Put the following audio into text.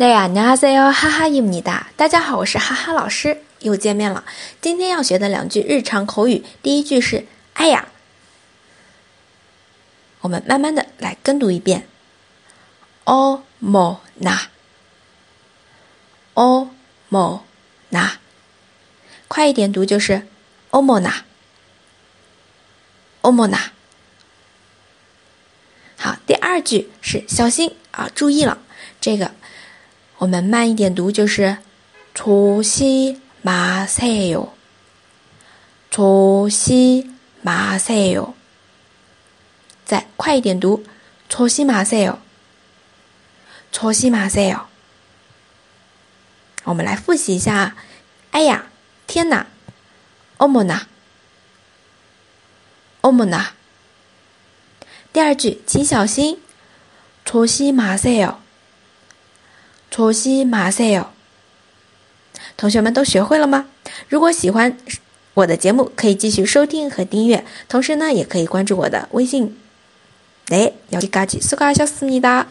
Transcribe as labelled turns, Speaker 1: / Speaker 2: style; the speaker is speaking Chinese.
Speaker 1: 那呀，你好，塞哟，哈哈，伊姆尼达，大家好，我是哈哈老师，又见面了。今天要学的两句日常口语，第一句是“哎呀”，我们慢慢的来跟读一遍。哦莫那，哦莫那，快一点读就是哦莫那，哦莫那。好，第二句是小心啊，注意了，这个。我们慢一点读，就是“초시마세 요， 초시마세 요。 再快一点读，“초시마세 요， 초시마세 요。 我们来复习一下，哎呀，天哪，어머 나， 어머 나。 第二句，请小心，초시마세 요。 초시마세 요， 同学们都学会了吗？如果喜欢我的节目，可以继续收听和订阅，同时呢，也可以关注我的微信。네여기까지수고하셨습니다